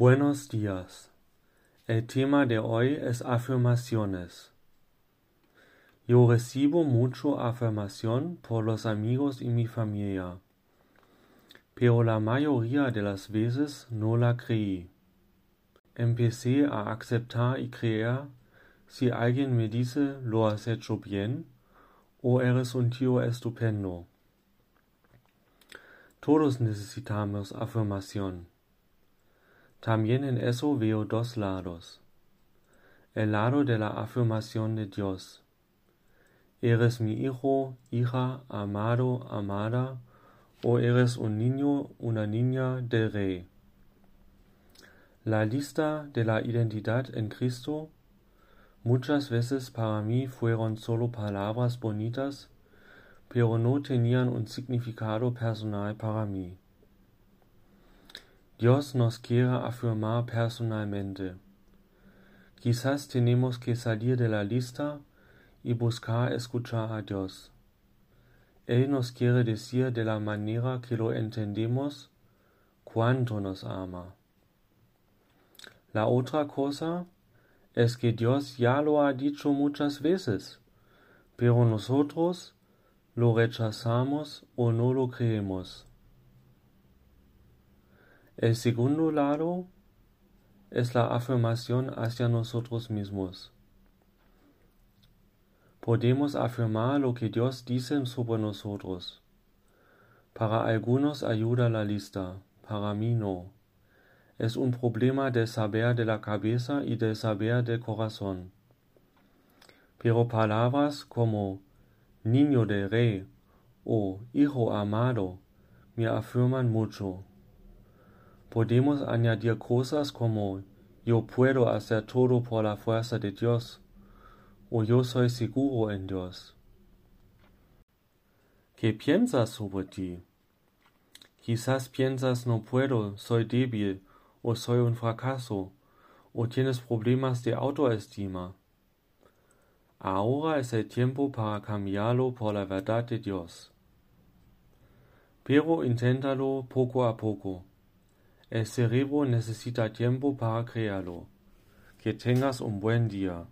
Buenos días. El tema de hoy es afirmaciones. Yo recibo mucho afirmación por los amigos y mi familia, pero la mayoría de las veces no la creí. Empecé a aceptar y creer si alguien me dice lo has hecho bien o eres un tío estupendo. Todos necesitamos afirmación. También en eso veo dos lados. El lado de la afirmación de Dios. ¿Eres mi hijo, hija, amado, amada? ¿O eres un niño, una niña del rey? La lista de la identidad en Cristo muchas veces para mí fueron solo palabras bonitas, pero no tenían un significado personal para mí. Dios nos quiere afirmar personalmente. Quizás tenemos que salir de la lista y buscar escuchar a Dios. Él nos quiere decir de la manera que lo entendemos cuánto nos ama. La otra cosa es que Dios ya lo ha dicho muchas veces, pero nosotros lo rechazamos o no lo creemos. El segundo lado es la afirmación hacia nosotros mismos. Podemos afirmar lo que Dios dice sobre nosotros. Para algunos ayuda la lista, para mí no. Es un problema del saber de la cabeza y del saber del corazón. Pero palabras como niño de rey o hijo amado me afirman mucho. Podemos añadir cosas como yo puedo hacer todo por la fuerza de Dios o yo soy seguro en Dios. ¿Qué piensas sobre ti? Quizás piensas no puedo, soy débil o soy un fracaso o tienes problemas de autoestima. Ahora es el tiempo para cambiarlo por la verdad de Dios. Pero inténtalo poco a poco. El cerebro necesita tiempo para crearlo. Que tengas un buen día.